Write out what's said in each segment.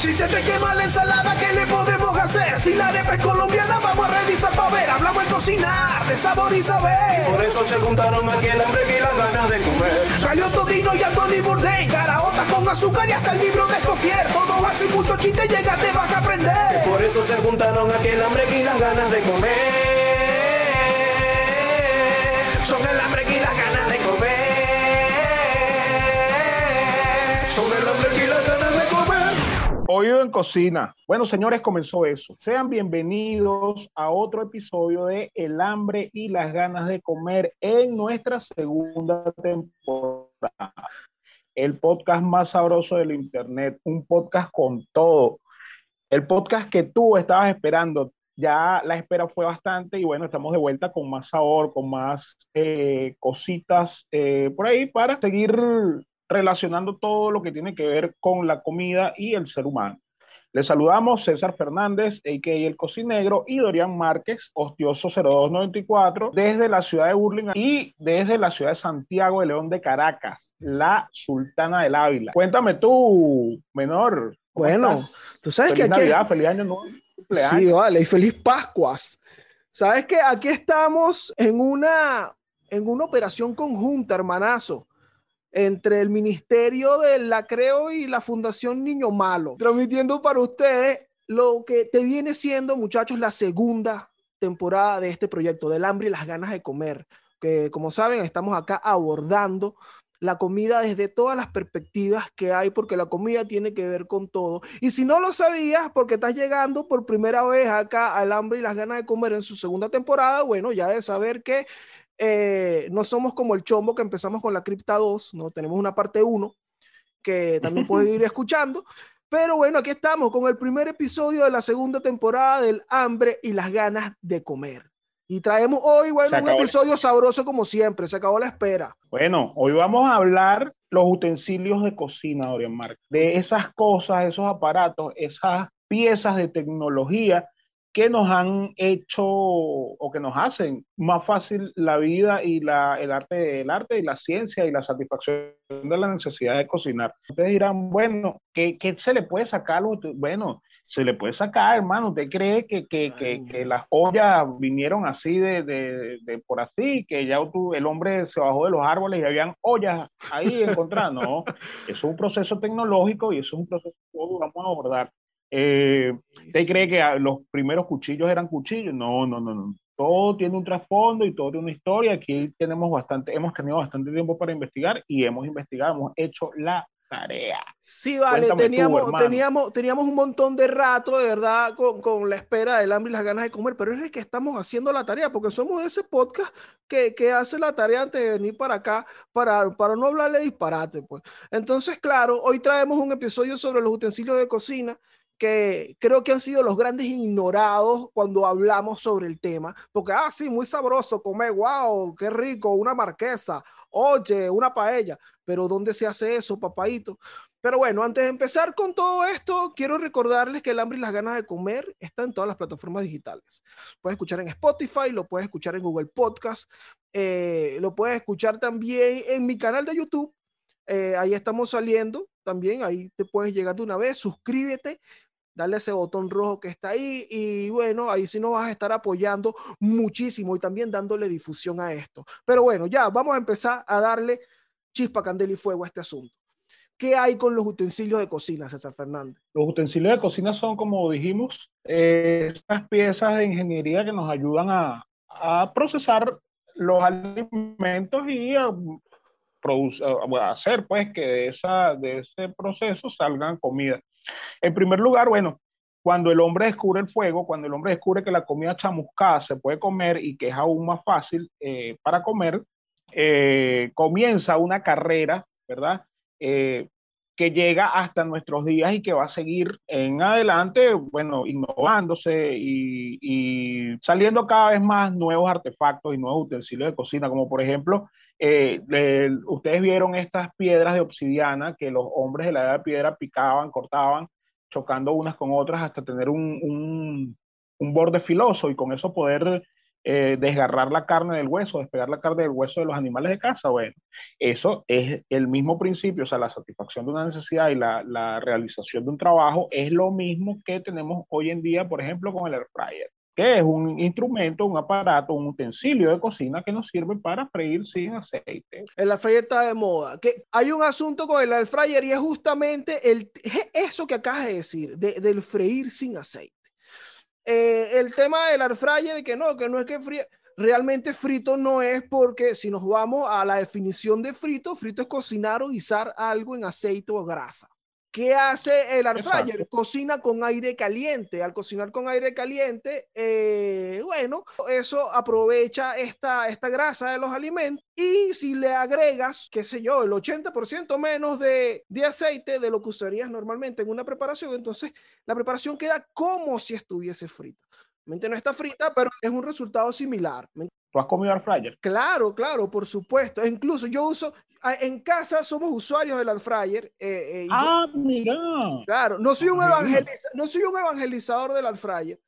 Si se te quema la ensalada, ¿qué le podemos hacer? Si la arepa es colombiana, vamos a revisar para ver. Hablamos en cocinar, de sabor y saber. Por eso se juntaron aquí el hambre y las ganas de comer. Salió Todino y Anthony Bourdain, caraotas con azúcar y hasta el libro de Escofier. Todo vaso y mucho chiste, llega, te vas a aprender. Por eso se juntaron aquí el hambre y las ganas de comer. Son el hambre y las ganas de comer. Son el hambre y Oído en cocina. Bueno, señores, comenzó eso. Sean bienvenidos a otro episodio de El hambre y las ganas de comer en nuestra segunda temporada. El podcast más sabroso del internet, un podcast con todo. El podcast que tú estabas esperando. Ya la espera fue bastante y bueno, estamos de vuelta con más sabor, con más eh, cositas eh, por ahí para seguir relacionando todo lo que tiene que ver con la comida y el ser humano. Les saludamos César Fernández, a.k.a. El Cocinegro, y Dorian Márquez, Hostioso 0294, desde la ciudad de Burlingame y desde la ciudad de Santiago de León de Caracas, la Sultana del Ávila. Cuéntame tú, menor. ¿cómo Bueno, estás? tú sabes feliz que aquí... Navidad, feliz año nuevo. cumpleaños. Sí, vale, y feliz Pascuas. Sabes que aquí estamos en una, en una operación conjunta, hermanazo, entre el Ministerio de la Creo y la Fundación Niño Malo, transmitiendo para ustedes lo que te viene siendo, muchachos, la segunda temporada de este proyecto, del hambre y las ganas de comer, que como saben, estamos acá abordando la comida desde todas las perspectivas que hay, porque la comida tiene que ver con todo. Y si no lo sabías, porque estás llegando por primera vez acá al hambre y las ganas de comer en su segunda temporada, bueno, ya de saber que eh, no somos como el chombo que empezamos con la cripta 2, ¿no? Tenemos una parte 1 que también puedes ir escuchando. Pero bueno, aquí estamos con el primer episodio de la segunda temporada del hambre y las ganas de comer. Y traemos hoy, bueno, un episodio sabroso como siempre. Se acabó la espera. Bueno, hoy vamos a hablar los utensilios de cocina, Dorian Mark, de esas cosas, esos aparatos, esas piezas de tecnología que nos han hecho o que nos hacen más fácil la vida y la, el, arte, el arte y la ciencia y la satisfacción de la necesidad de cocinar. Ustedes dirán, bueno, ¿qué, qué se le puede sacar? Bueno, se le puede sacar, hermano. ¿Usted cree que, que, que, que las ollas vinieron así de, de, de por así, que ya el hombre se bajó de los árboles y habían ollas ahí encontradas? No, eso es un proceso tecnológico y eso es un proceso que vamos a abordar. Eh, ¿Usted cree que ah, los primeros cuchillos eran cuchillos? No, no, no, no. Todo tiene un trasfondo y todo tiene una historia. Aquí tenemos bastante, hemos tenido bastante tiempo para investigar y hemos investigado, hemos hecho la tarea. Sí, vale, Cuéntame tú, teníamos, teníamos, teníamos un montón de rato, de verdad, con, con la espera del hambre y las ganas de comer, pero es que estamos haciendo la tarea, porque somos ese podcast que, que hace la tarea antes de venir para acá, para, para no hablarle disparate, pues. Entonces, claro, hoy traemos un episodio sobre los utensilios de cocina que creo que han sido los grandes ignorados cuando hablamos sobre el tema, porque, ah, sí, muy sabroso comer, wow, qué rico, una marquesa, oye, una paella, pero ¿dónde se hace eso, papadito? Pero bueno, antes de empezar con todo esto, quiero recordarles que el hambre y las ganas de comer está en todas las plataformas digitales. Puedes escuchar en Spotify, lo puedes escuchar en Google Podcast, eh, lo puedes escuchar también en mi canal de YouTube. Eh, ahí estamos saliendo también, ahí te puedes llegar de una vez, suscríbete, dale ese botón rojo que está ahí y bueno, ahí sí nos vas a estar apoyando muchísimo y también dándole difusión a esto. Pero bueno, ya vamos a empezar a darle chispa, candela y fuego a este asunto. ¿Qué hay con los utensilios de cocina, César Fernández? Los utensilios de cocina son, como dijimos, eh, estas piezas de ingeniería que nos ayudan a, procesar los alimentos y a, hacer pues que de, esa, de ese proceso salgan comida. En primer lugar, bueno, cuando el hombre descubre el fuego, cuando el hombre descubre que la comida chamuscada se puede comer y que es aún más fácil eh, para comer, eh, comienza una carrera, ¿verdad? Eh, que llega hasta nuestros días y que va a seguir en adelante, bueno, innovándose y, y saliendo cada vez más nuevos artefactos y nuevos utensilios de cocina, como por ejemplo, eh, ustedes vieron estas piedras de obsidiana que los hombres de la edad de piedra picaban, cortaban, chocando unas con otras hasta tener un, un, un borde filoso y con eso poder eh, desgarrar la carne del hueso, despegar la carne del hueso de los animales de casa. Bueno, eso es el mismo principio, o sea, la satisfacción de una necesidad y la, la realización de un trabajo es lo mismo que tenemos hoy en día, por ejemplo, con el air fryer es un instrumento, un aparato, un utensilio de cocina que nos sirve para freír sin aceite. El air fryer está de moda. Que hay un asunto con el air fryer y es justamente el, eso que acabas de decir, de, del freír sin aceite. Eh, el tema del air fryer, que no, que no es que fría, realmente frito no es porque si nos vamos a la definición de frito, frito es cocinar o guisar algo en aceite o grasa. ¿Qué hace el air fryer? Cocina con aire caliente. Al cocinar con aire caliente, eh, bueno, eso aprovecha esta, esta grasa de los alimentos y si le agregas, qué sé yo, el 80% menos de, de aceite de lo que usarías normalmente en una preparación, entonces la preparación queda como si estuviese frita. No está frita, pero es un resultado similar. ¿Tú has comido air fryer? Claro, claro, por supuesto. Incluso yo uso, en casa somos usuarios del air fryer. Eh, eh, ah, mira. Claro, no soy, un no soy un evangelizador del air fryer,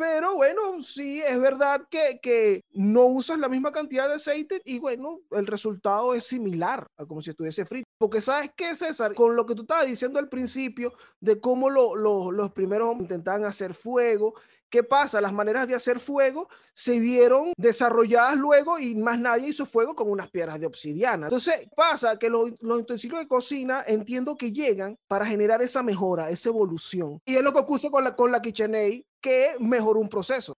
pero bueno, sí, es verdad que, que, no usas la misma cantidad de aceite y bueno, el resultado es similar a como si estuviese frito. Porque sabes qué, César, con lo que tú estabas diciendo al principio de cómo los primeros intentaban hacer fuego ¿Qué pasa? Las maneras de hacer fuego se vieron desarrolladas luego y más nadie hizo fuego con unas piedras de obsidiana. Entonces pasa que los, utensilios de cocina entiendo que llegan para generar esa mejora, esa evolución. Y es lo que ocurre con la, con la KitchenAid, que mejoró un proceso.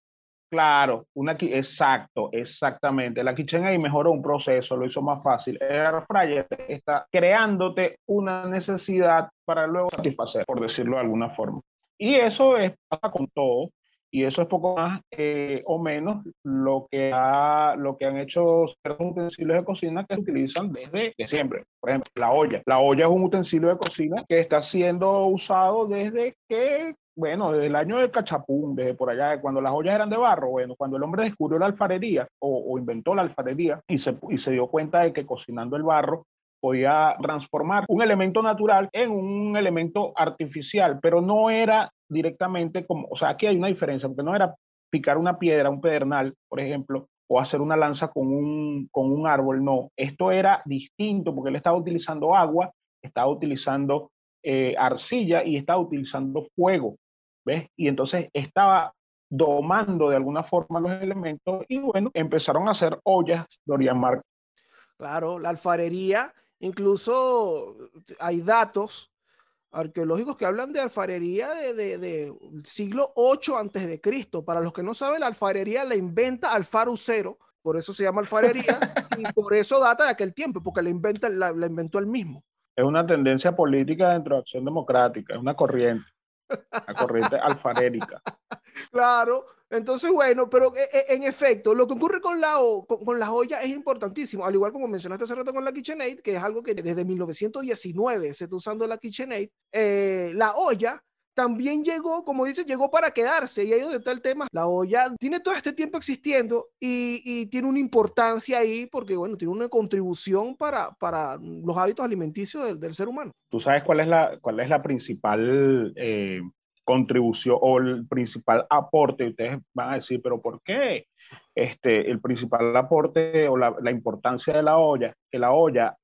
Claro, una, exacto, exactamente. La KitchenAid mejoró un proceso, lo hizo más fácil. El air fryer está creándote una necesidad para luego satisfacer, por decirlo de alguna forma. Y eso es pasa con todo. Y eso es poco más eh, o menos lo que, ha, lo que han hecho ciertos utensilios de cocina que se utilizan desde siempre. Por ejemplo, la olla. La olla es un utensilio de cocina que está siendo usado desde que, bueno, desde el año del cachapún, desde por allá, cuando las ollas eran de barro. Bueno, cuando el hombre descubrió la alfarería o, o inventó la alfarería y se, y se dio cuenta de que cocinando el barro podía transformar un elemento natural en un elemento artificial, pero no era directamente como, o sea, aquí hay una diferencia, porque no era picar una piedra, un pedernal, por ejemplo, o hacer una lanza con un, con un árbol, no. Esto era distinto porque él estaba utilizando agua, estaba utilizando eh, arcilla y estaba utilizando fuego, ¿ves? Y entonces estaba domando de alguna forma los elementos y bueno, empezaron a hacer ollas Dorian Mark. Claro, la alfarería, incluso hay datos arqueológicos que hablan de alfarería de, de, siglo 8 antes de Cristo. Para los que no saben, la alfarería la inventa Alfaro Cero, por eso se llama alfarería y por eso data de aquel tiempo, porque la, inventa, la, la inventó él mismo. Es una tendencia política dentro de Acción Democrática, es una corriente, una corriente alfarérica. Claro, entonces, bueno, pero eh, eh, en efecto, lo que ocurre con la, con, la joya es importantísimo, al igual como mencionaste hace rato con la KitchenAid, que es algo que desde 1919 se está usando la KitchenAid, eh, la olla también llegó, como dice, llegó para quedarse y ahí donde está el tema. La olla tiene todo este tiempo existiendo y, tiene una importancia ahí porque, bueno, tiene una contribución para, para los hábitos alimenticios del, ser humano. ¿Tú sabes cuál es la, cuál es la principal contribución o el principal aporte, ustedes van a decir, pero ¿por qué? Este, el principal aporte o la, la importancia de la olla, que la olla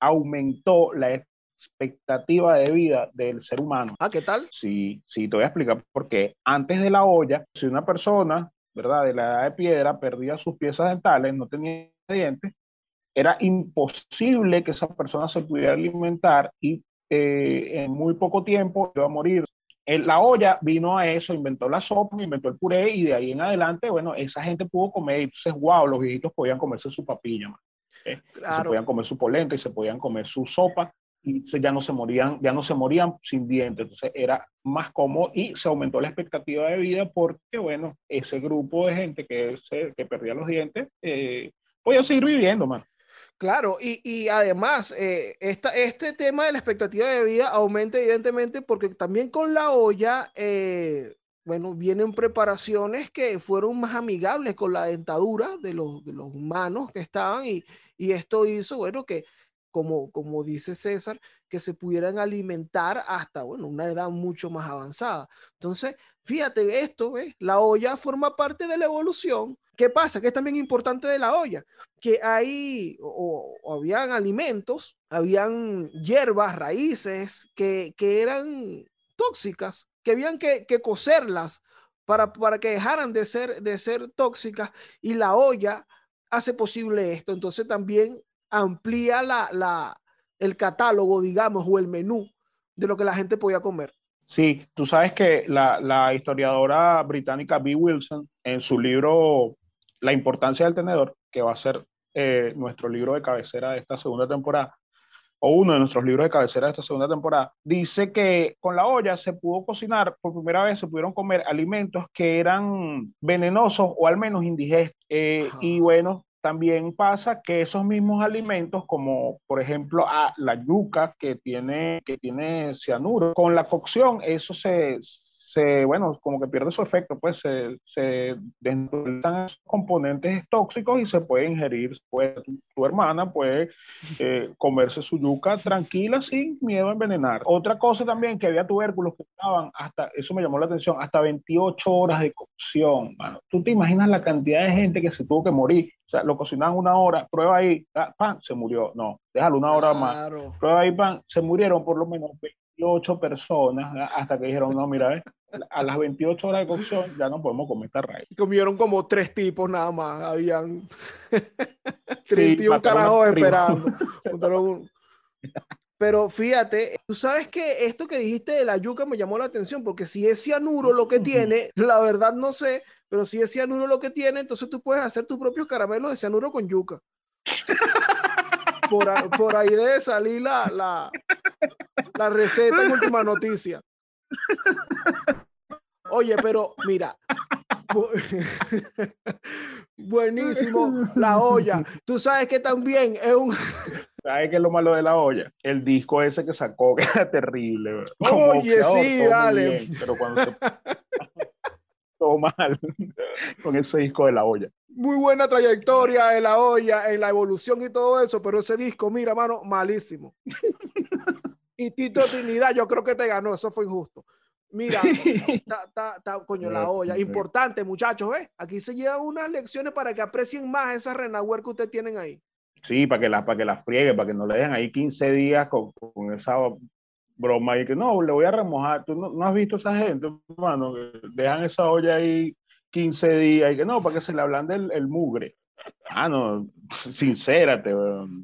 aumentó la expectativa de vida del ser humano. Ah, ¿qué tal? Sí, sí, te voy a explicar por qué. Antes de la olla, si una persona, ¿verdad? De la edad de piedra perdía sus piezas dentales, no tenía dientes, era imposible que esa persona se pudiera alimentar y eh, en muy poco tiempo iba a morir la olla vino a eso, inventó la sopa, inventó el puré y de ahí en adelante, bueno, esa gente pudo comer y entonces, wow, los viejitos podían comerse su papilla, ¿eh? se podían comer su polenta y se podían comer su sopa y ya no se morían, ya no se morían sin dientes, entonces era más cómodo y se aumentó la expectativa de vida porque, bueno, ese grupo de gente que, que perdía los dientes eh, podía seguir viviendo, más. Claro, y, además, eh, este tema de la expectativa de vida aumenta evidentemente porque también con la olla, eh, bueno, vienen preparaciones que fueron más amigables con la dentadura de los, de los humanos que estaban y, y esto hizo, bueno, que como, como dice César, que se pudieran alimentar hasta, bueno, una edad mucho más avanzada. Entonces, fíjate, esto, ¿ves? la olla forma parte de la evolución. ¿Qué pasa? Que es también importante de la olla, que hay, o, habían alimentos, habían hierbas, raíces que, que eran tóxicas, que habían que, que cocerlas para, para que dejaran de ser, de ser tóxicas y la olla hace posible esto. Entonces también amplía la, la, el catálogo, digamos, o el menú de lo que la gente podía comer. Sí, tú sabes que la, la historiadora británica B. Wilson, en su libro La importancia del tenedor, que va a ser eh, nuestro libro de cabecera de esta segunda temporada, o uno de nuestros libros de cabecera de esta segunda temporada, dice que con la olla se pudo cocinar, por primera vez se pudieron comer alimentos que eran venenosos o al menos indigestos. Eh, y bueno, también pasa que esos mismos alimentos, como por ejemplo a la yuca que tiene, que tiene cianuro, con la cocción eso se, se, bueno, como que pierde su efecto, pues se, se esos componentes tóxicos y se puede ingerir. Pues, tu, hermana puede eh, comerse su yuca tranquila sin miedo a envenenar. Otra cosa también que había tubérculos que estaban hasta, eso me llamó la atención, hasta 28 horas de cocción, mano. Tú te imaginas la cantidad de gente que se tuvo que morir. O sea, lo cocinaban una hora, prueba ahí, ah, pan, se murió. No, déjalo una hora más. Prueba ahí, pan, se murieron por lo menos 28 personas hasta que dijeron, no, mira, eh, a las 28 horas de cocción ya no podemos comer esta raíz. Comieron como tres tipos nada más, habían 31 carajos esperando. Pero fíjate, tú sabes que esto que dijiste de la yuca me llamó la atención, porque si es cianuro lo que tiene, la verdad no sé, pero si es cianuro lo que tiene, entonces tú puedes hacer tus propios caramelos de cianuro con yuca. Por, por ahí debe salir la, la, la receta en última noticia. Oye, pero mira. Buenísimo, la olla. Tú sabes que también es un. ¿Sabes qué es lo malo de la olla? El disco ese que sacó, que era terrible. Oye, sí, vale. pero cuando se. todo mal con ese disco de la olla. Muy buena trayectoria de la olla, en la evolución y todo eso, pero ese disco, mira, mano, malísimo. Y Tito Trinidad, yo creo que te ganó, eso fue injusto. Mira, está, coño, la olla. Importante, muchachos, ¿ves? Aquí se llevan unas lecciones para que aprecien más esa renaware que ustedes tienen ahí. Sí, para que la, para que la friegue, para que no le dejen ahí 15 días con, con esa broma y que no, le voy a remojar. ¿Tú no, has visto esa gente, hermano? Dejan esa olla ahí 15 días y que no, para que se le hablan del el mugre. Ah, no, sincérate.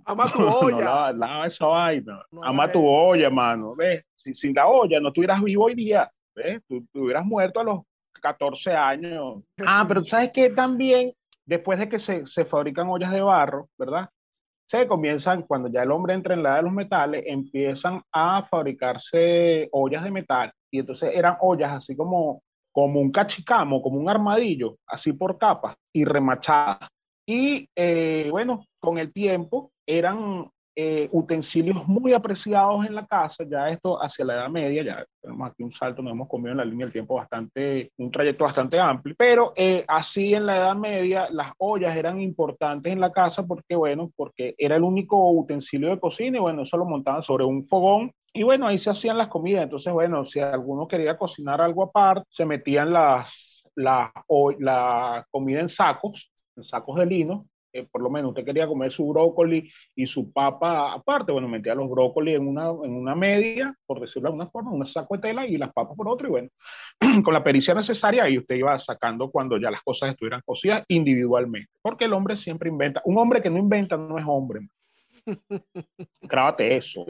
Ama tu olla. lava, esa vaina. Ama tu olla, mano. ¿Ves? sin la olla no estuvieras vivo hoy día. ¿ves? Tú, hubieras muerto a los 14 años. Ah, pero ¿sabes qué? También, después de que se, se fabrican ollas de barro, ¿verdad? Se comienzan, cuando ya el hombre entra en la edad de los metales, empiezan a fabricarse ollas de metal. Y entonces eran ollas así como, como un cachicamo, como un armadillo, así por capas y remachadas. Y eh, bueno, con el tiempo eran eh, utensilios muy apreciados en la casa, ya esto hacia la Edad Media, ya tenemos aquí un salto, nos hemos comido en la línea del tiempo bastante, un trayecto bastante amplio, pero eh, así en la Edad Media las ollas eran importantes en la casa porque, bueno, porque era el único utensilio de cocina y bueno, eso lo montaban sobre un fogón y bueno, ahí se hacían las comidas, entonces bueno, si alguno quería cocinar algo aparte, se metían las, la, la comida en sacos, en sacos de lino, por lo menos usted quería comer su brócoli y su papa aparte, bueno, metía los brócolis en una, en una media, por decirlo de alguna forma, un saco de tela y las papas por otro, y bueno, con la pericia necesaria y usted iba sacando cuando ya las cosas estuvieran cocidas individualmente, porque el hombre siempre inventa, un hombre que no inventa no es hombre. Grábate eso,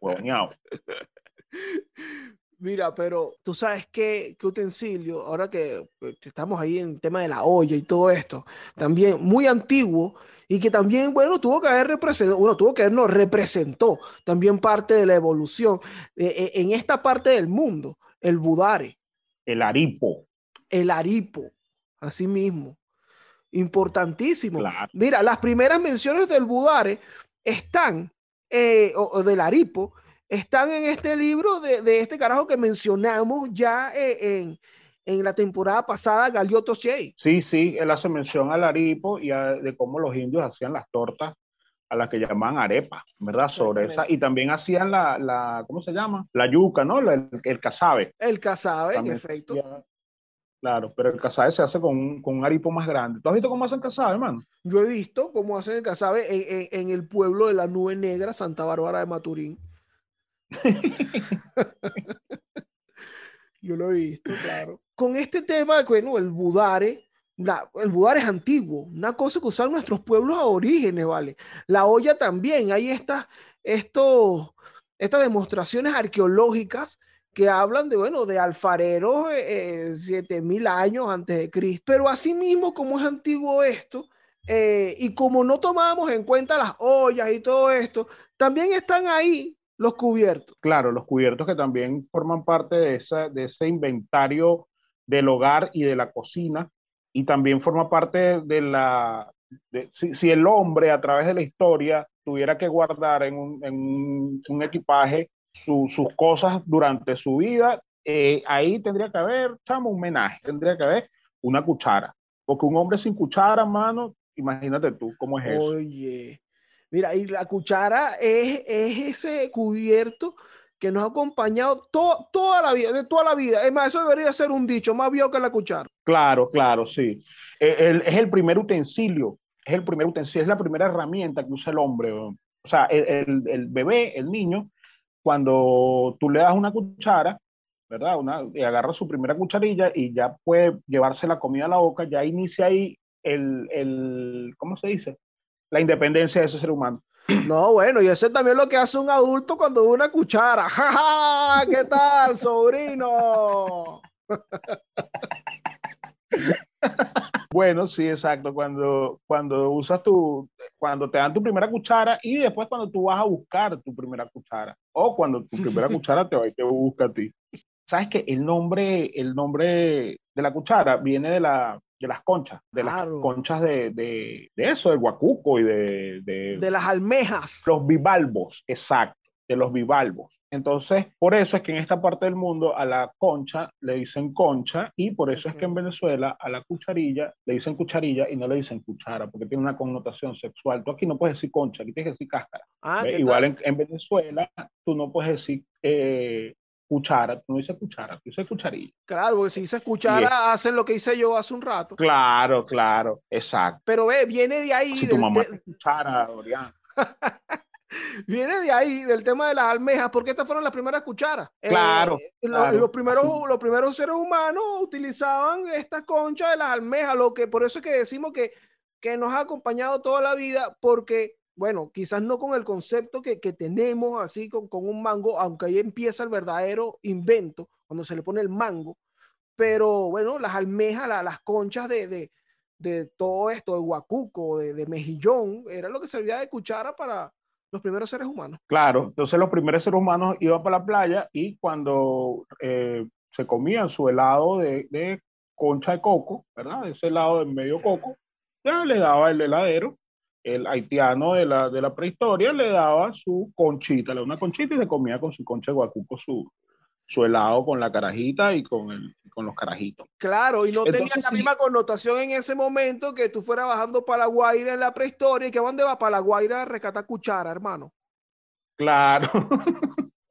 huevoneado. Mira, pero tú sabes qué, qué utensilio, ahora que, estamos ahí en el tema de la olla y todo esto, también muy antiguo y que también, bueno, tuvo que haber representado, bueno, tuvo que haber, no, representó también parte de la evolución eh, eh, en esta parte del mundo, el budare. El aripo. El aripo, así mismo. Importantísimo. Mira, las primeras menciones del budare están, eh, o del aripo, están en este libro de, este carajo que mencionamos ya eh, en, la temporada pasada, Galiotto Shea. Sí, sí, él hace mención al aripo y de cómo los indios hacían las tortas a las que llamaban arepa, ¿verdad? Sobre esa, y también hacían la, la, ¿cómo se llama? La yuca, ¿no? El, el cazabe. El cazabe, en efecto. claro, pero el cazabe se hace con un, con un aripo más grande. ¿Tú has visto cómo hacen cazabe, hermano? Yo he visto cómo hacen el cazabe en, en, en el pueblo de la Nube Negra, Santa Bárbara de Maturín. Yo lo he visto, claro. Con este tema, bueno, el budare, el budare es antiguo, una cosa que usan nuestros pueblos a orígenes, ¿vale? La olla también, hay estas, estos, estas demostraciones arqueológicas que hablan de, bueno, de alfareros eh, 7000 años antes de Cristo. Pero asimismo, como es antiguo esto, eh, y como no tomábamos en cuenta las ollas y todo esto, también están ahí los cubiertos. Claro, los cubiertos que también forman parte de, esa, de ese inventario del hogar y de la cocina, y también forma parte de la... si, el hombre a través de la historia tuviera que guardar en un, un, equipaje sus cosas durante su vida, eh, ahí tendría que haber, chamo, un menaje, tendría que haber una cuchara, porque un hombre sin cuchara, mano, imagínate tú cómo es eso. Oye, Mira, y la cuchara es, ese cubierto que nos ha acompañado toda la vida, de toda la vida. Es más, eso debería ser un dicho, más viejo que la cuchara. Claro, claro, sí. E, es el primer utensilio, es el primer utensilio, es la primera herramienta que usa el hombre. O sea, el, el, bebé, el niño, cuando tú le das una cuchara, ¿verdad? Una, y agarra su primera cucharilla y ya puede llevarse la comida a la boca, ya inicia ahí el, el ¿cómo se dice? La independencia de ese ser humano. No, bueno, y eso es también lo que hace un adulto cuando ve una cuchara. ¡Ja, ¿Qué tal, sobrino? Bueno, sí, exacto. Cuando, cuando usas tu, cuando te dan tu primera cuchara y después cuando tú vas a buscar tu primera cuchara o cuando tu primera cuchara te va y te busca a ti. Sabes que el nombre, el nombre de la cuchara viene de la, de las conchas, de las conchas de, de, de, eso, del guacuco y de, de, de... las almejas. Los bivalvos, exacto, de los bivalvos. Entonces, por eso es que en esta parte del mundo a la concha le dicen concha y por eso es que en Venezuela a la cucharilla le dicen cucharilla y no le dicen cuchara porque tiene una connotación sexual. Tú aquí no puedes decir concha, aquí tienes que decir cáscara. Ah, Igual en, en, Venezuela tú no puedes decir eh, cuchara, no dices cuchara, tú dices cucharilla. Claro, porque si dices cuchara, hacen lo que hice yo hace un rato. Claro, claro, exacto. Pero ve, viene de ahí. Si tu mamá de... cuchara, Dorian. viene de ahí, del tema de las almejas, porque estas fueron las primeras cucharas. Eh, claro. los, primeros, los primeros seres humanos utilizaban esta concha de las almejas, lo que por eso es que decimos que, que nos ha acompañado toda la vida, porque bueno, quizás no con el concepto que, tenemos así con, un mango, aunque ahí empieza el verdadero invento, cuando se le pone el mango, pero bueno, las almejas, las conchas de, todo esto, de guacuco, de, mejillón, era lo que servía de cuchara para los primeros seres humanos. Claro, entonces los primeros seres humanos iban para la playa y cuando eh, se comían su helado de, concha de coco, ¿verdad? Ese helado de medio coco, ya le daba el heladero el haitiano de la, de la prehistoria le daba su conchita, le daba una conchita y se comía con su concha de guacuco su, su helado con la carajita y con, el, con los carajitos. Claro, y no tenía la misma connotación en ese momento que tú fueras bajando para la Guaira en la prehistoria. ¿Que dónde va para la Guaira a rescatar cuchara, hermano? Claro. Ah.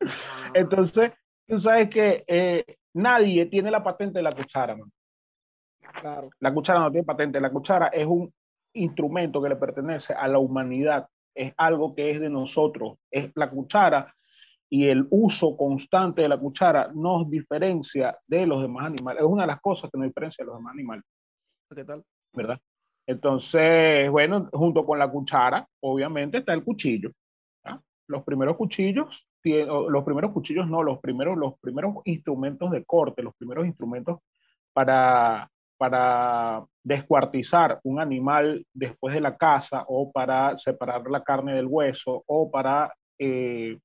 Entonces, tú sabes que eh, nadie tiene la patente de la cuchara, man. Claro. La cuchara no tiene patente. La cuchara es un instrumento que le pertenece a la humanidad, es algo que es de nosotros, es la cuchara y el uso constante de la cuchara nos diferencia de los demás animales. Es una de las cosas que nos diferencia de los demás animales. ¿Qué tal? ¿Verdad? Entonces, bueno, junto con la cuchara, obviamente está el cuchillo. Los primeros cuchillos, los primeros cuchillos no, los primeros, los primeros instrumentos de corte, los primeros instrumentos para para descuartizar un animal después de la caza o para separar la carne del hueso o para eh,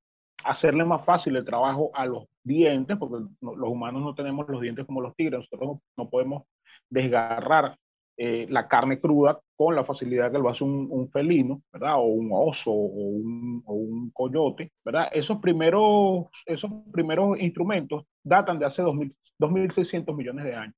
hacerle más fácil el trabajo a los dientes, porque los humanos no tenemos los dientes como los tigres, nosotros no, podemos desgarrar eh, la carne cruda con la facilidad que lo hace un, felino, ¿verdad? O un oso o un, o un, coyote, ¿verdad? Esos primeros, esos primeros instrumentos datan de hace 2.600 millones de años.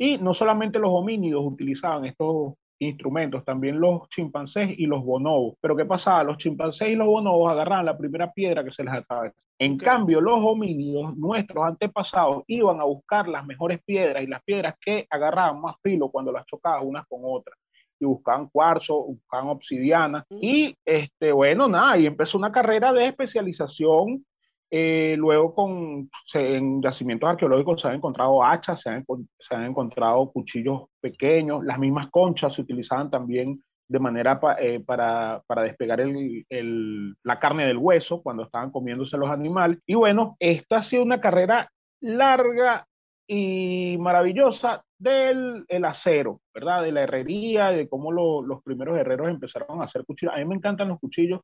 Y no solamente los homínidos utilizaban estos, instrumentos, también los chimpancés y los bonobos. Pero ¿qué pasaba? Los chimpancés y los bonobos agarraban la primera piedra que se les atravesaba. En cambio, los homínidos, nuestros antepasados, iban a buscar las mejores piedras y las piedras que agarraban más filo cuando las chocaban unas con otras y buscaban cuarzo, buscaban obsidiana. Y este, bueno, nada, y empezó una carrera de especialización. Eh, luego con, en yacimientos arqueológicos se han encontrado hachas, se han, se han encontrado cuchillos pequeños, las mismas conchas se utilizaban también de manera eh, para, para, despegar el, el, la carne del hueso cuando estaban comiéndose los animales. Y bueno, esta ha sido una carrera larga y maravillosa del el acero, ¿verdad? De la herrería, de cómo los primeros herreros empezaron a hacer cuchillos. A mí me encantan los cuchillos,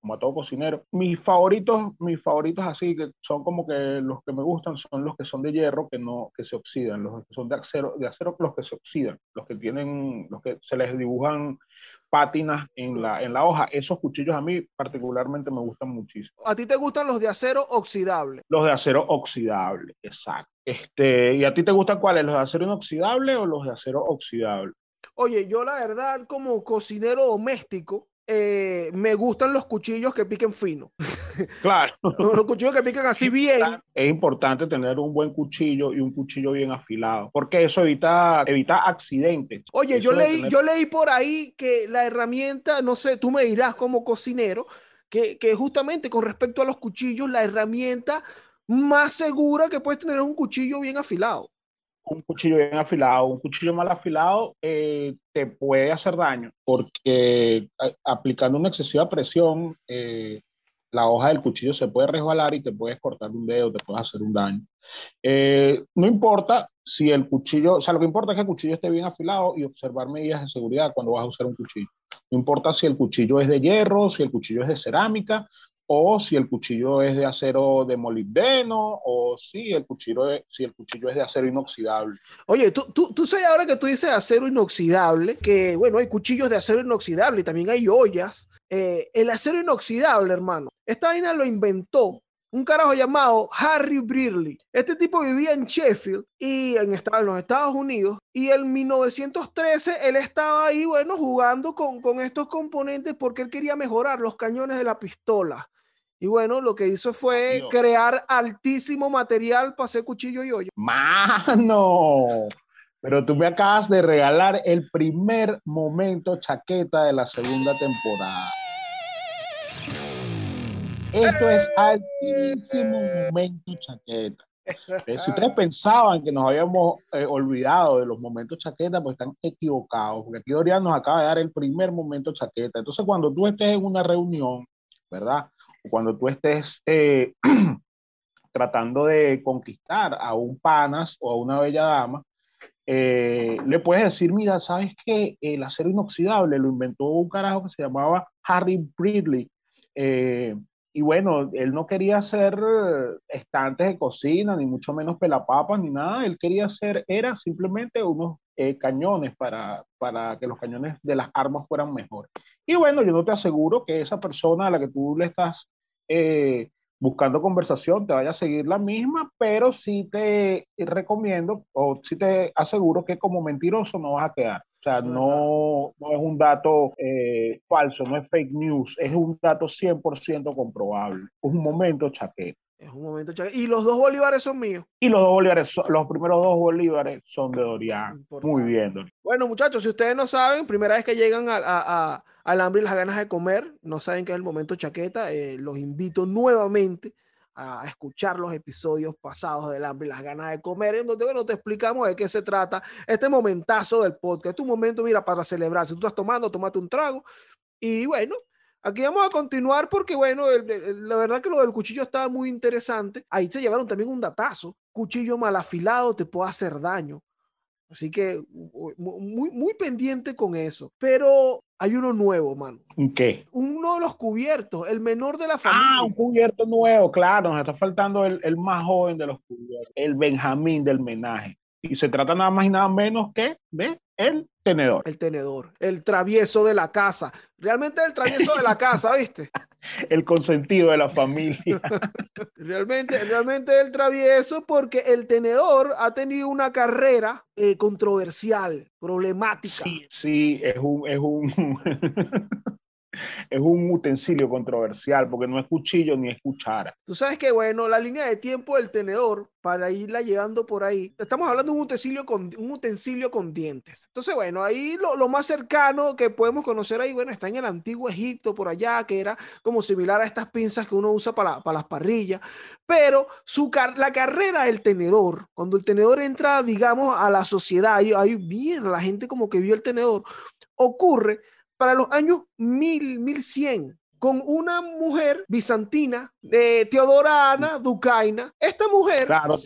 como a todo cocinero. Mis favoritos, mis favoritos así, que son como que los que me gustan, son los que son de hierro, que no, que se oxidan, los que son de acero, de acero los que se oxidan, los que tienen, los que se les dibujan pátinas en la, en la hoja. Esos cuchillos a mí particularmente me gustan muchísimo. ¿A ti te gustan los de acero oxidable? Los de acero oxidable, exacto. Este, ¿Y a ti te gustan cuáles? ¿Los de acero inoxidable o los de acero oxidable? Oye, yo la verdad como cocinero doméstico, eh, me gustan los cuchillos que piquen fino. Claro. los cuchillos que piquen así bien. Es importante tener un buen cuchillo y un cuchillo bien afilado, porque eso evita, evita accidentes. Oye, yo leí, yo leí por ahí que la herramienta, no sé, tú me dirás como cocinero, que, que justamente con respecto a los cuchillos, la herramienta más segura que puedes tener es un cuchillo bien afilado un cuchillo bien afilado, un cuchillo mal afilado eh, te puede hacer daño porque aplicando una excesiva presión, eh, la hoja del cuchillo se puede resbalar y te puedes cortar un dedo, te puedes hacer un daño. Eh, no importa si el cuchillo, o sea, lo que importa es que el cuchillo esté bien afilado y observar medidas de seguridad cuando vas a usar un cuchillo. No importa si el cuchillo es de hierro, si el cuchillo es de cerámica o si el cuchillo es de acero de molibdeno, o si el cuchillo es, si el cuchillo es de acero inoxidable. Oye, tú, tú, tú sabes ahora que tú dices acero inoxidable, que bueno, hay cuchillos de acero inoxidable y también hay ollas. Eh, el acero inoxidable, hermano, esta vaina lo inventó un carajo llamado Harry Brearley. Este tipo vivía en Sheffield y en, en, los Estados Unidos. Y en 1913 él estaba ahí, bueno, jugando con, con estos componentes porque él quería mejorar los cañones de la pistola. Y bueno, lo que hizo fue crear altísimo material para hacer cuchillo y hoyo. ¡Mano! Pero tú me acabas de regalar el primer momento chaqueta de la segunda temporada. Esto es altísimo momento chaqueta. Eh, si ustedes pensaban que nos habíamos eh, olvidado de los momentos chaqueta, pues están equivocados, porque aquí Dorian nos acaba de dar el primer momento chaqueta. Entonces, cuando tú estés en una reunión, ¿verdad? Cuando tú estés eh, tratando de conquistar a un panas o a una bella dama, eh, le puedes decir, mira, ¿sabes que El acero inoxidable lo inventó un carajo que se llamaba Harry Bridley. Eh, y bueno, él no quería hacer estantes de cocina, ni mucho menos pelapapas, ni nada. Él quería hacer, era simplemente unos cañones para, para que los cañones de las armas fueran mejores. Y bueno, yo no te aseguro que esa persona a la que tú le estás eh, buscando conversación te vaya a seguir la misma, pero sí te recomiendo o sí te aseguro que como mentiroso no vas a quedar. O sea, no, no es un dato eh, falso, no es fake news, es un dato 100% comprobable. Es un momento chaqueta. Es un momento chaqueta. Y los dos bolívares son míos. Y los dos bolívares, los primeros dos bolívares son de Dorian. Muy bien, Dorian. Bueno, muchachos, si ustedes no saben, primera vez que llegan a, a al hambre y las ganas de comer, no saben que es el momento chaqueta, eh, los invito nuevamente a escuchar los episodios pasados del hambre y las ganas de comer, en donde bueno, te explicamos de qué se trata este momentazo del podcast. Es un momento, mira, para celebrar. Si tú estás tomando, tomate un trago. Y bueno, aquí vamos a continuar porque, bueno, la verdad que lo del cuchillo estaba muy interesante. Ahí se llevaron también un datazo. Cuchillo mal afilado te puede hacer daño. Así que muy, muy pendiente con eso. Pero hay uno nuevo, mano. ¿Qué? Uno de los cubiertos, el menor de la familia. Ah, un cubierto nuevo, claro. Nos está faltando el, el más joven de los cubiertos, el Benjamín del menaje. Y se trata nada más y nada menos que de el tenedor. El tenedor, el travieso de la casa. Realmente el travieso de la casa, ¿viste? el consentido de la familia. realmente, realmente el travieso porque el tenedor ha tenido una carrera eh, controversial, problemática. Sí, sí, es un, es un es un utensilio controversial porque no es cuchillo ni es cuchara. Tú sabes que, bueno, la línea de tiempo del tenedor, para irla llevando por ahí, estamos hablando de un utensilio con, un utensilio con dientes. Entonces, bueno, ahí lo, más cercano que podemos conocer ahí, bueno, está en el antiguo Egipto, por allá, que era como similar a estas pinzas que uno usa para, para las parrillas. Pero su la carrera del tenedor, cuando el tenedor entra, digamos, a la sociedad, ahí, ahí bien, la gente como que vio el tenedor, ocurre para los años 1000, 1100 con una mujer bizantina, de Teodora Ana Ducaina. Esta mujer... Claro,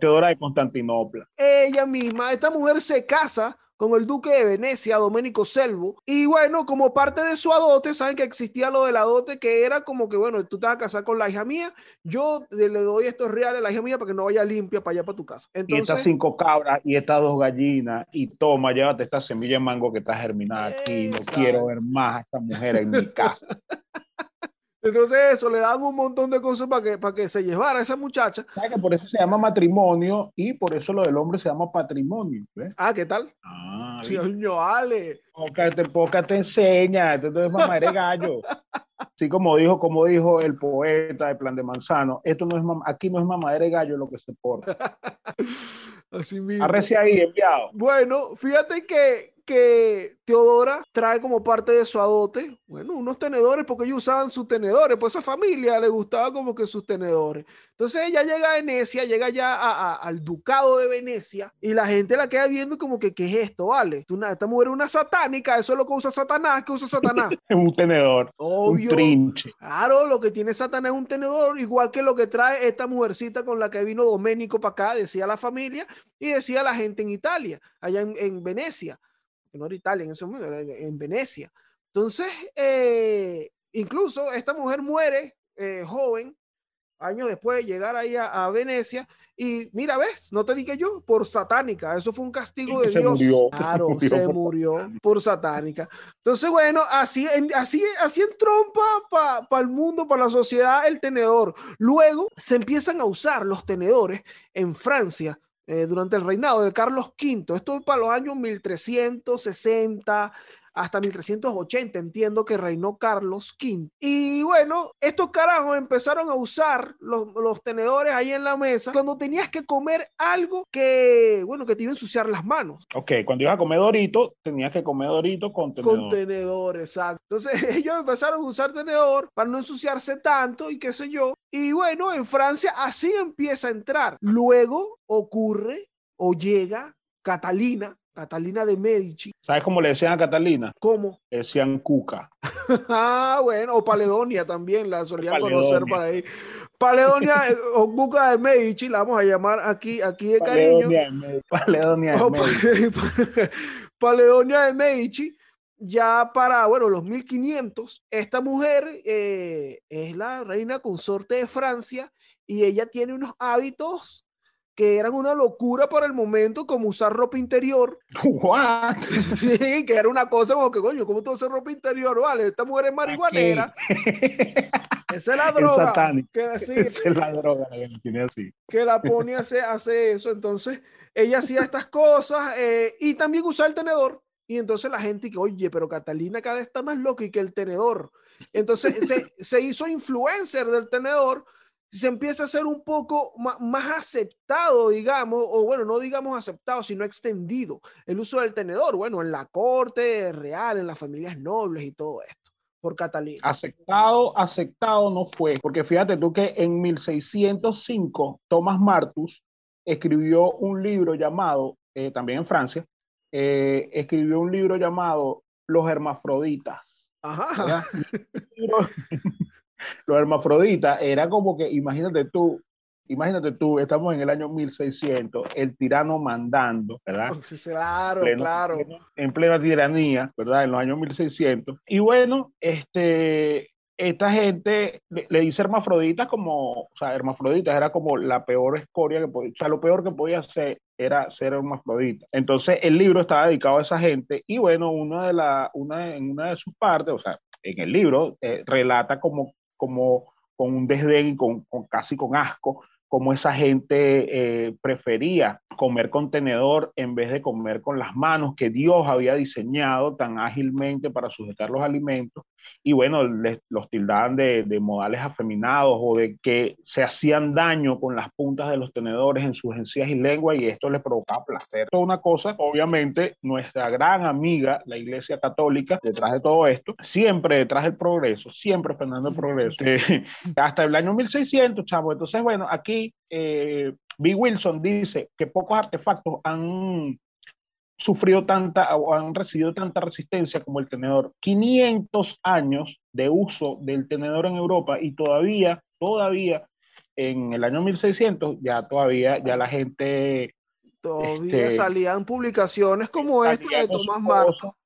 Teodora de Constantinopla. Ella misma, esta mujer se casa con el duque de Venecia, Domenico Selvo. Y bueno, como parte de su adote, saben que existía lo del adote, que era como que, bueno, tú te vas a casar con la hija mía, yo le doy estos reales a la hija mía para que no vaya limpia para allá para tu casa. y estas cinco cabras y estas dos gallinas, y toma, llévate esta semilla de mango que está germinada aquí, no quiero ver más a esta mujer en mi casa. Entonces eso, le dan un montón de cosas para que, para que se llevara a esa muchacha. que por eso se llama matrimonio y por eso lo del hombre se llama patrimonio. Ah, ¿qué tal? Ah, sí, Ale. Poca te, poca te enseña, entonces mamá eres gallo. Sí, como dijo, como dijo el poeta de Plan de Manzano, esto no es aquí no es mamadera de gallo lo que se porta. Así mismo. Arrece ahí, enviado. Bueno, fíjate que, que Teodora trae como parte de su adote, bueno, unos tenedores, porque ellos usaban sus tenedores, pues a esa familia le gustaba como que sus tenedores. Entonces ella llega a Venecia, llega ya al ducado de Venecia, y la gente la queda viendo como que, ¿qué es esto, vale? Esta mujer es una satánica, eso es lo que usa Satanás, ¿qué usa Satanás? un tenedor, Obvio. un trinche. Claro, lo que tiene Satanás es un tenedor, igual que lo que trae esta mujercita con la que vino Doménico para acá, decía la familia, y decía la gente en Italia, allá en Venecia que no era Italia en ese momento, era en Venecia. Entonces, eh, incluso esta mujer muere eh, joven, años después de llegar ahí a, Venecia, y mira, ves, no te dije yo, por satánica, eso fue un castigo de Dios. claro, se murió por satánica. Entonces, bueno, así, así, así en trompa para el mundo, para la sociedad, el tenedor. Luego se empiezan a usar los tenedores en Francia eh, durante el reinado de Carlos V. Esto es para los años 1360 hasta 1380, entiendo que reinó Carlos V. Y bueno, estos carajos empezaron a usar los, los, tenedores ahí en la mesa cuando tenías que comer algo que, bueno, que te iba a ensuciar las manos. Ok, cuando ibas a comer dorito, tenías que comer dorito con tenedor. Con tenedor, exacto. Entonces ellos empezaron a usar tenedor para no ensuciarse tanto y qué sé yo. Y bueno, en Francia así empieza a entrar. Luego ocurre o llega Catalina, Catalina de Medici. ¿Sabes cómo le decían a Catalina? ¿Cómo? Le decían Cuca. ah, bueno, o Paledonia también, la solían conocer por ahí. Paledonia eh, o Cuca de Medici, la vamos a llamar aquí, aquí de cariño. Paledonia de Medici. Paledonia de Medici ya para, bueno, los 1500, esta mujer eh, es la reina consorte de Francia y ella tiene unos hábitos que eran una locura para el momento, como usar ropa interior. What? Sí, que era una cosa como que, coño, ¿cómo tú usas ropa interior? Vale, esta mujer es marihuanera. Esa es la droga. Que, Esa es la droga que tiene así. Que la pone a hacer, eso. Entonces, ella hacía estas cosas eh, y también usaba el tenedor. Y entonces la gente que, oye, pero Catalina cada vez está más loca y que el tenedor. Entonces se, se, hizo influencer del tenedor, se empieza a ser un poco más, aceptado, digamos, o bueno, no digamos aceptado, sino extendido el uso del tenedor, bueno, en la corte real, en las familias nobles y todo esto, por Catalina. Aceptado, aceptado no fue, porque fíjate tú que en 1605 Thomas Martus escribió un libro llamado, eh, también en Francia, eh, escribió un libro llamado Los Hermafroditas. Ajá. Los Hermafroditas era como que, imagínate tú, imagínate tú, estamos en el año 1600, el tirano mandando, ¿verdad? claro, claro. En plena tiranía, ¿verdad? En los años 1600. Y bueno, este, esta gente le, dice hermafroditas como, o sea, hermafroditas era como la peor escoria que podía, o sea, lo peor que podía hacer era ser hermafrodita. Entonces el libro estaba dedicado a esa gente y bueno, una de la, una, en una de sus partes, o sea, en el libro eh, relata como, como con un desdén y con, con, casi con asco cómo esa gente eh, prefería comer con tenedor en vez de comer con las manos que Dios había diseñado tan ágilmente para sujetar los alimentos. Y bueno, les, los tildaban de, de, modales afeminados o de que se hacían daño con las puntas de los tenedores en sus encías y lengua y esto les provocaba placer. Toda una cosa, obviamente, nuestra gran amiga, la Iglesia Católica, detrás de todo esto, siempre detrás del progreso, siempre frenando el progreso, eh, hasta el año 1600, chavo. Entonces, bueno, aquí eh, B. Wilson dice que pocos artefactos han sufrido tanta o han recibido tanta resistencia como el tenedor. 500 años de uso del tenedor en Europa y todavía, todavía en el año 1600 ya todavía ya la gente todavía este, salían publicaciones como esta de Tomás Marco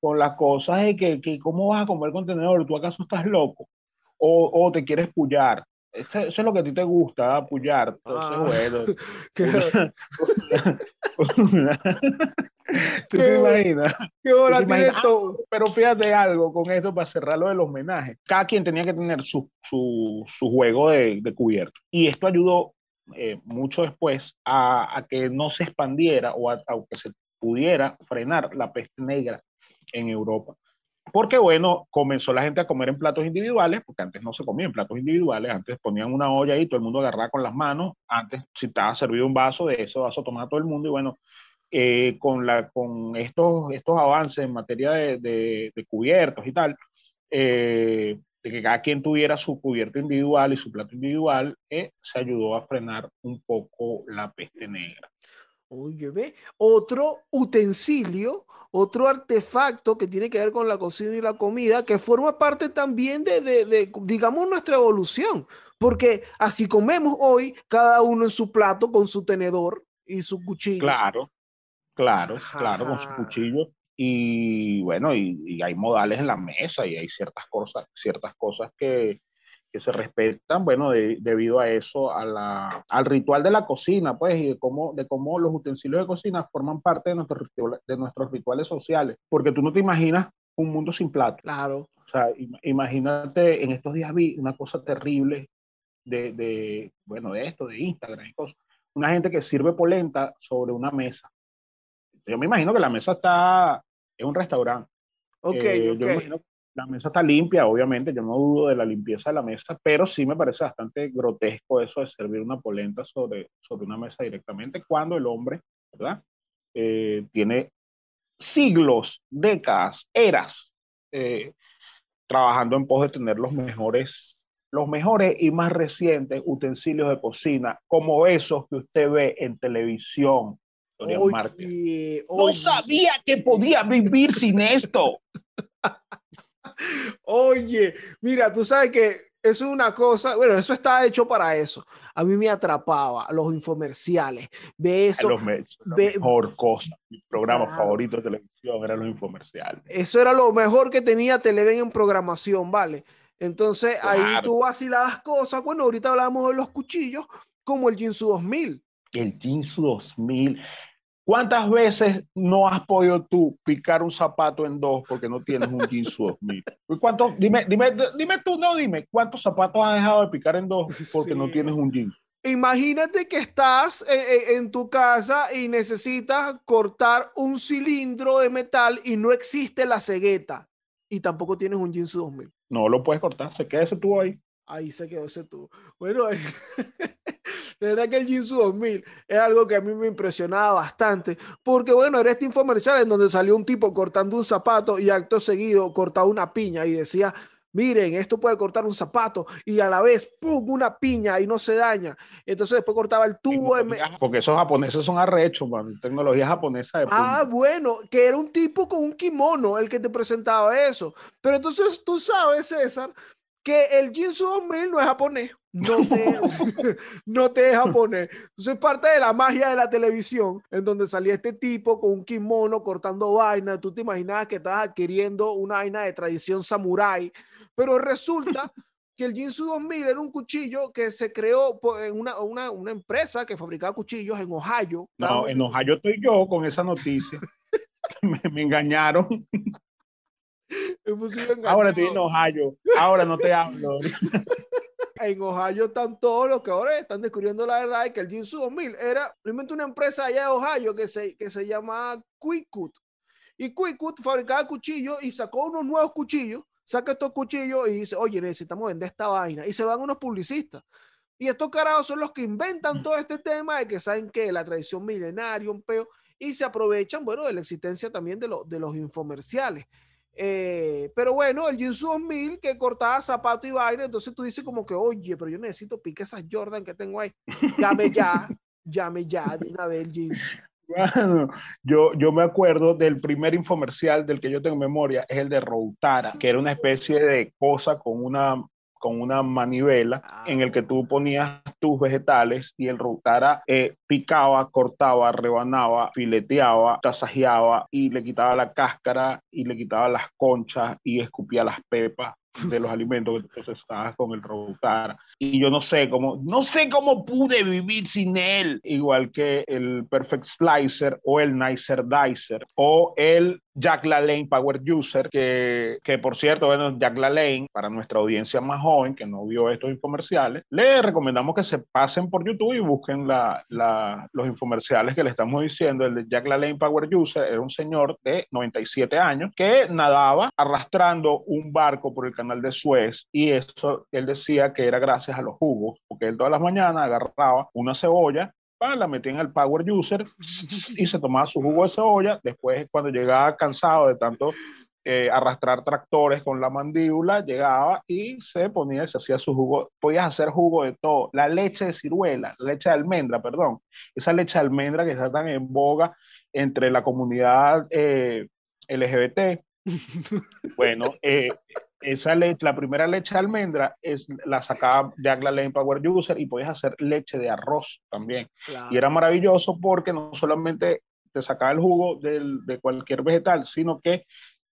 con las cosas de que, que, cómo vas a comer con tenedor, tú acaso estás loco o, o te quieres pullar eso, es lo que a ti te gusta, apoyar. Entonces, ah, bueno. ¿Tú te imaginas? Qué hora tiene ah, pero fíjate algo con esto para cerrar lo del homenaje. Cada quien tenía que tener su, su, su juego de, de, cubierto. Y esto ayudó eh, mucho después a, a, que no se expandiera o a, a que se pudiera frenar la peste negra en Europa. Porque bueno, comenzó la gente a comer en platos individuales, porque antes no se comía en platos individuales, antes ponían una olla ahí, todo el mundo agarraba con las manos, antes si estaba servido un vaso, de ese vaso tomaba todo el mundo y bueno, eh, con, la, con estos, estos avances en materia de, cubiertos y tal, eh, de que cada quien tuviera su cubierto individual y su plato individual, eh, se ayudó a frenar un poco la peste negra. Oye, ve, otro utensilio, otro artefacto que tiene que ver con la cocina y la comida, que forma parte también de, de, de, digamos, nuestra evolución. Porque así comemos hoy, cada uno en su plato, con su tenedor y su cuchillo. Claro, claro, Ajá. claro, con su cuchillo. Y bueno, y, y, hay modales en la mesa y hay ciertas cosas, ciertas cosas que, que se respetan, bueno, de, debido a eso, a la, al ritual de la cocina, pues, y de cómo, de cómo los utensilios de cocina forman parte de, nuestro, de nuestros rituales sociales, porque tú no te imaginas un mundo sin plato. Claro. O sea, imagínate, en estos días vi una cosa terrible de, de, bueno, de esto, de Instagram y cosas. Una gente que sirve polenta sobre una mesa. Yo me imagino que la mesa está en un restaurante. Ok, eh, ok. Yo me imagino la mesa está limpia, obviamente, yo no dudo de la limpieza de la mesa, pero sí me parece bastante grotesco eso de servir una polenta sobre, sobre una mesa directamente cuando el hombre, ¿verdad? Eh, tiene siglos, décadas, eras, eh, trabajando en pos de tener los mejores, los mejores y más recientes utensilios de cocina, como esos que usted ve en televisión. Oye, no sabía que podía vivir sin esto. Oye, mira, tú sabes que eso es una cosa, bueno, eso está hecho para eso. A mí me atrapaba los infomerciales. Ve eso. Los ve, mejor cosa. Mi programa claro. favorito de televisión eran los infomerciales. Eso era lo mejor que tenía Televen en programación, ¿vale? Entonces claro. ahí tú vacilabas cosas. Bueno, ahorita hablamos de los cuchillos, como el Jinsu 2000. El Jinsu 2000. ¿Cuántas veces no has podido tú picar un zapato en dos porque no tienes un Jinsu 2000? ¿Cuántos, dime, dime, dime tú, no dime, ¿cuántos zapatos has dejado de picar en dos porque sí. no tienes un Jinsu? Imagínate que estás en, en, tu casa y necesitas cortar un cilindro de metal y no existe la cegueta y tampoco tienes un Jinsu 2000. No lo puedes cortar, se queda ese tubo ahí. Ahí se quedó ese tubo. Bueno, de verdad que el Jinsu 2000 es algo que a mí me impresionaba bastante, porque bueno, era este infomercial en donde salió un tipo cortando un zapato y acto seguido cortaba una piña y decía, miren, esto puede cortar un zapato y a la vez, ¡pum!, una piña y no se daña. Entonces después cortaba el tubo. Porque esos japoneses son arrechos, man. tecnología japonesa. De ah, bueno, que era un tipo con un kimono el que te presentaba eso. Pero entonces tú sabes, César, que el Jinsu 2000 no es japonés. No te, no te deja poner. Entonces, parte de la magia de la televisión, en donde salía este tipo con un kimono cortando vaina. Tú te imaginabas que estabas adquiriendo una vaina de tradición samurái, pero resulta que el Jinsu 2000 era un cuchillo que se creó en una, una, una empresa que fabricaba cuchillos en Ohio. No, en Ohio estoy yo con esa noticia. me, me, engañaron. ahora estoy en Ohio. Ahora no te hablo. En Ohio están todos los que ahora están descubriendo la verdad de que el Jinsu 2000 era realmente una empresa allá de Ohio que se, que se llama Quickcut. Y Quickcut fabricaba cuchillos y sacó unos nuevos cuchillos, saca estos cuchillos y dice, oye, necesitamos vender esta vaina. Y se van unos publicistas. Y estos carajos son los que inventan todo este tema de que saben que la tradición milenaria, un peo, y se aprovechan, bueno, de la existencia también de, de los infomerciales. Eh, pero bueno, el Jinsu 2000 que cortaba zapato y vaina, entonces tú dices como que, oye, pero yo necesito pique esas Jordan que tengo ahí. Llame ya, llame ya de una vez el Jinsu. Bueno, yo, yo me acuerdo del primer infomercial del que yo tengo memoria, es el de Routara, que era una especie de cosa con una con una manivela ah, en el que tú ponías tus vegetales y el Routara eh, picaba, cortaba, rebanaba, fileteaba, tasajeaba y le quitaba la cáscara y le quitaba las conchas y escupía las pepas de los alimentos que tú procesabas con el Routara. Y yo no sé cómo, no sé cómo pude vivir sin él, igual que el Perfect Slicer o el Nicer Dicer o el Jack LaLanne Power User, que, que por cierto, bueno, Jack LaLanne, para nuestra audiencia más joven que no vio estos infomerciales, le recomendamos que se pasen por YouTube y busquen la, la, los infomerciales que le estamos diciendo. El de Jack LaLanne Power User era un señor de 97 años que nadaba arrastrando un barco por el canal de Suez y eso él decía que era gracias a los jugos, porque él todas las mañanas agarraba una cebolla la metía en el Power User y se tomaba su jugo de cebolla. Después, cuando llegaba cansado de tanto eh, arrastrar tractores con la mandíbula, llegaba y se ponía, se hacía su jugo. Podías hacer jugo de todo. La leche de ciruela, la leche de almendra, perdón. Esa leche de almendra que está tan en boga entre la comunidad eh, LGBT. Bueno, eh, esa leche, la primera leche de almendra es, la sacaba Jack LaLanne Power User y podías hacer leche de arroz también. Y era maravilloso porque no solamente te sacaba el jugo del, de cualquier vegetal, sino que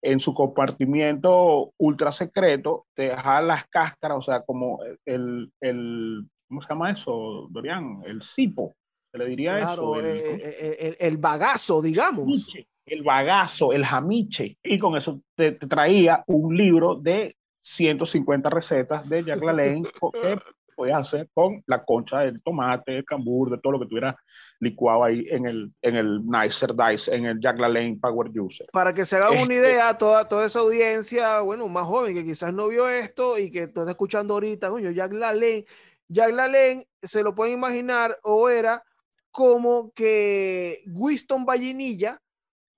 en su compartimiento ultra secreto te dejaba las cáscaras, o sea, como el, el ¿cómo se llama eso, Dorian? El cipo, se le diría eso. El, eh, eh, el, el, bagazo, digamos el bagazo, el jamiche, y con eso te, traía un libro de 150 recetas de Jack LaLanne que podías hacer con la concha del tomate, el cambur, de todo lo que tuviera licuado ahí en el, en el Nicer Dice, en el Jack LaLanne Power User. Para que se hagan una este idea, toda, toda esa audiencia, bueno, más joven que quizás no vio esto y que está escuchando ahorita, coño, Jack LaLanne, Jack LaLanne, se lo pueden imaginar, o era como que Winston Vallinilla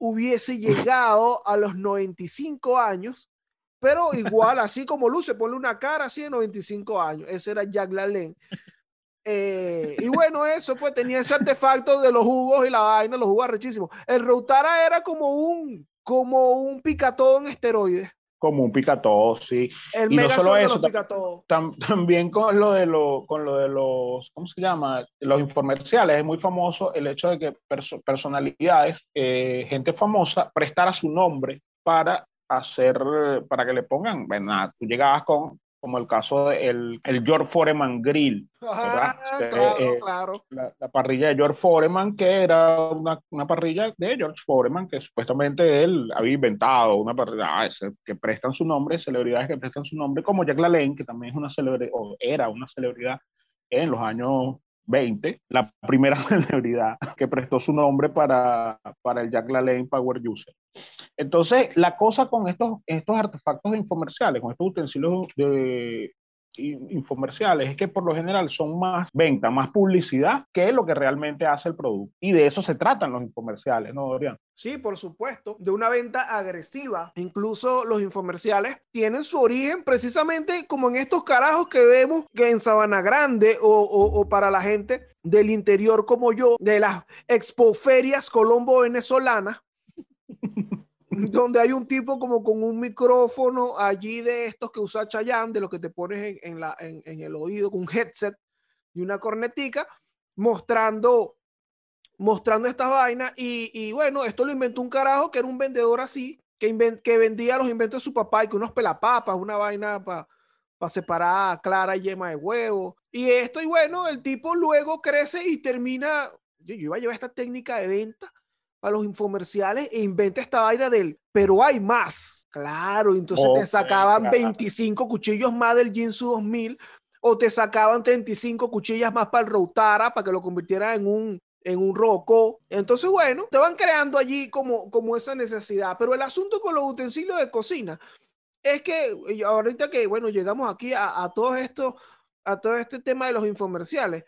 hubiese llegado a los 95 años, pero igual, así como luce, ponle una cara así de 95 años. Ese era Jack LaLanne. Eh, y bueno, eso pues tenía ese artefacto de los jugos y la vaina, los jugos arrechísimos. El Routara era como un, como un picatón en esteroides como un picató, sí. El y no solo eso, también con lo de lo, con lo de los, ¿cómo se llama? Los infomerciales es muy famoso el hecho de que personalidades, eh, gente famosa, prestara su nombre para hacer, para que le pongan, bueno, tú llegabas con como el caso del el George Foreman Grill. claro, eh, claro. La, parrilla de George Foreman, que era una, una, parrilla de George Foreman, que supuestamente él había inventado una parrilla ah, que prestan su nombre, celebridades que prestan su nombre, como Jack LaLanne, que también es una celebridad, o era una celebridad en los años 20, la primera celebridad que prestó su nombre para, para el Jack LaLanne Power User. Entonces, la cosa con estos, estos artefactos infomerciales, con estos utensilios de, infomerciales es que por lo general son más venta, más publicidad que lo que realmente hace el producto. Y de eso se tratan los infomerciales, ¿no, Dorian? Sí, por supuesto, de una venta agresiva. Incluso los infomerciales tienen su origen precisamente como en estos carajos que vemos que en Sabana Grande o, o para la gente del interior como yo, de las expoferias colombo-venezolanas, donde hay un tipo como con un micrófono allí de estos que usa Chayanne, de lo que te pones en, la, en, el oído con un headset y una cornetica, mostrando, mostrando estas vainas. Y, bueno, esto lo inventó un carajo que era un vendedor así, que, que vendía los inventos de su papá y que unos pelapapas, una vaina para para separar clara y yema de huevo. Y esto, y bueno, el tipo luego crece y termina, yo, iba a llevar esta técnica de venta para los infomerciales e inventa esta vaina del, pero hay más. Claro, entonces te sacaban 25 cuchillos más del Jinsu 2000 o te sacaban 35 cuchillas más para el Routara para que lo convirtiera en un en un roco. Entonces, bueno, te van creando allí como, como esa necesidad. Pero el asunto con los utensilios de cocina es que ahorita que, bueno, llegamos aquí a, a todo esto, a todo este tema de los infomerciales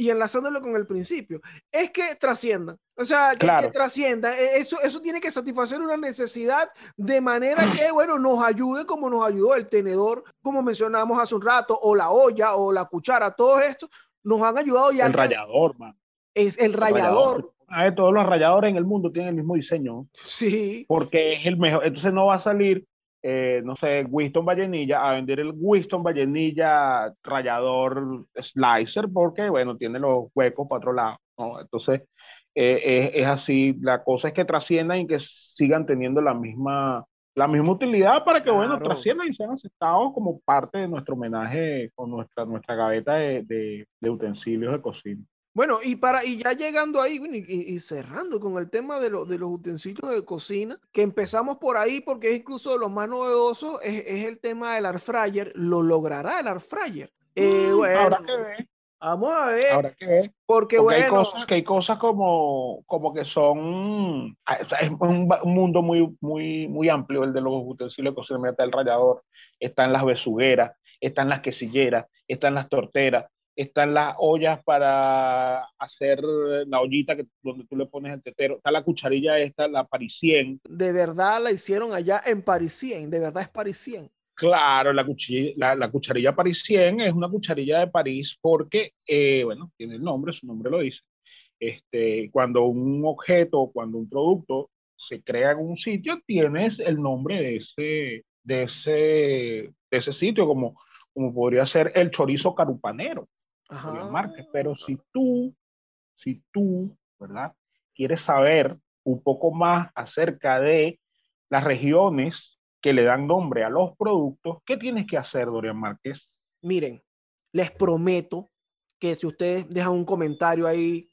y enlazándolo con el principio, es que trasciendan. O sea, que, que trascienda. E, eso, eso tiene que satisfacer una necesidad de manera que, bueno, nos ayude como nos ayudó el tenedor, como mencionamos hace un rato, o la olla, o la cuchara, todo esto nos han ayudado ya. El rallador, man es el rayador. Ah, todos los rayadores en el mundo tienen el mismo diseño. Sí. Porque es el mejor. Entonces no va a salir, eh, no sé, Winston Vallenilla a vender el Winston Vallenilla rayador slicer porque, bueno, tiene los huecos para otro lado. Entonces, eh, es, así. La cosa es que trasciendan y que sigan teniendo la misma, la misma utilidad para que, bueno, trasciendan y sean aceptados como parte de nuestro homenaje con nuestra, nuestra gaveta de utensilios de cocina. Bueno, y para y ya llegando ahí y, cerrando con el tema de, de, los utensilios de cocina, que empezamos por ahí porque es incluso de los más novedosos, es, es el tema del air fryer. ¿Lo logrará el air fryer? Eh, mm, bueno, que ver. Vamos a ver. Ahora que ver. Porque, bueno. Hay cosas, que hay cosas como, como que son. Ah, es un, mundo muy, muy, muy amplio el de los utensilios de cocina. Mira, está el rallador, están las besugueras, están las quesilleras, están las torteras, están las ollas para hacer la ollita que, donde tú le pones el tetero, está la cucharilla esta, la parisien. De verdad la hicieron allá en parisien, de verdad es parisien. Claro, la, cuchilla, la, cucharilla parisien es una cucharilla de París porque, eh, bueno, tiene el nombre, su nombre lo dice. Este, cuando un objeto, cuando un producto se crea en un sitio, tienes el nombre de ese, de ese, de ese sitio, como, como podría ser el chorizo carupanero. Pero si tú, si tú, ¿verdad? Quieres saber un poco más acerca de las regiones que le dan nombre a los productos, ¿qué tienes que hacer, Dorian Márquez? Miren, les prometo que si ustedes dejan un comentario ahí,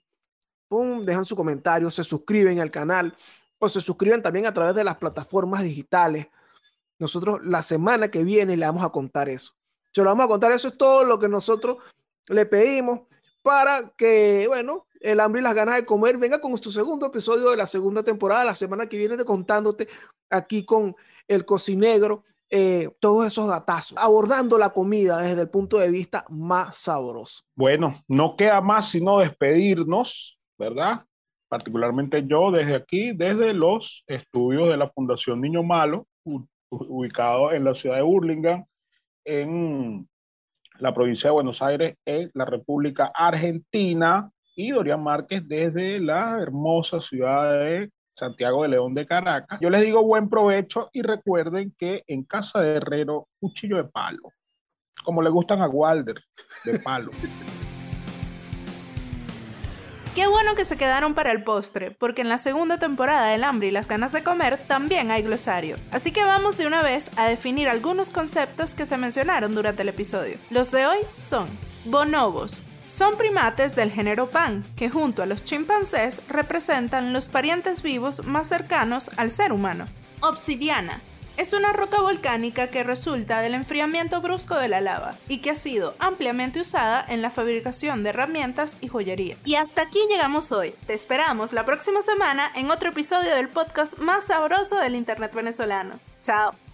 pum, dejan su comentario, se suscriben al canal o se suscriben también a través de las plataformas digitales. Nosotros la semana que viene le vamos a contar eso. Se lo vamos a contar, eso es todo lo que nosotros le pedimos para que, bueno, el hambre y las ganas de comer venga con nuestro segundo episodio de la segunda temporada, la semana que viene, de contándote aquí con el cocinegro eh, todos esos datazos, abordando la comida desde el punto de vista más sabroso. Bueno, no queda más sino despedirnos, ¿verdad? Particularmente yo desde aquí, desde los estudios de la Fundación Niño Malo, ubicado en la ciudad de Burlingame, en la provincia de Buenos Aires en la República Argentina y Dorian Márquez desde la hermosa ciudad de Santiago de León de Caracas. Yo les digo buen provecho y recuerden que en casa de Herrero, cuchillo de palo, como le gustan a Walder, de palo. Qué bueno que se quedaron para el postre, porque en la segunda temporada del hambre y las ganas de comer también hay glosario. Así que vamos de una vez a definir algunos conceptos que se mencionaron durante el episodio. Los de hoy son bonobos. Son primates del género Pan, que junto a los chimpancés representan los parientes vivos más cercanos al ser humano. Obsidiana es una roca volcánica que resulta del enfriamiento brusco de la lava y que ha sido ampliamente usada en la fabricación de herramientas y joyería. Y hasta aquí llegamos hoy. Te esperamos la próxima semana en otro episodio del podcast más sabroso del Internet venezolano. Chao.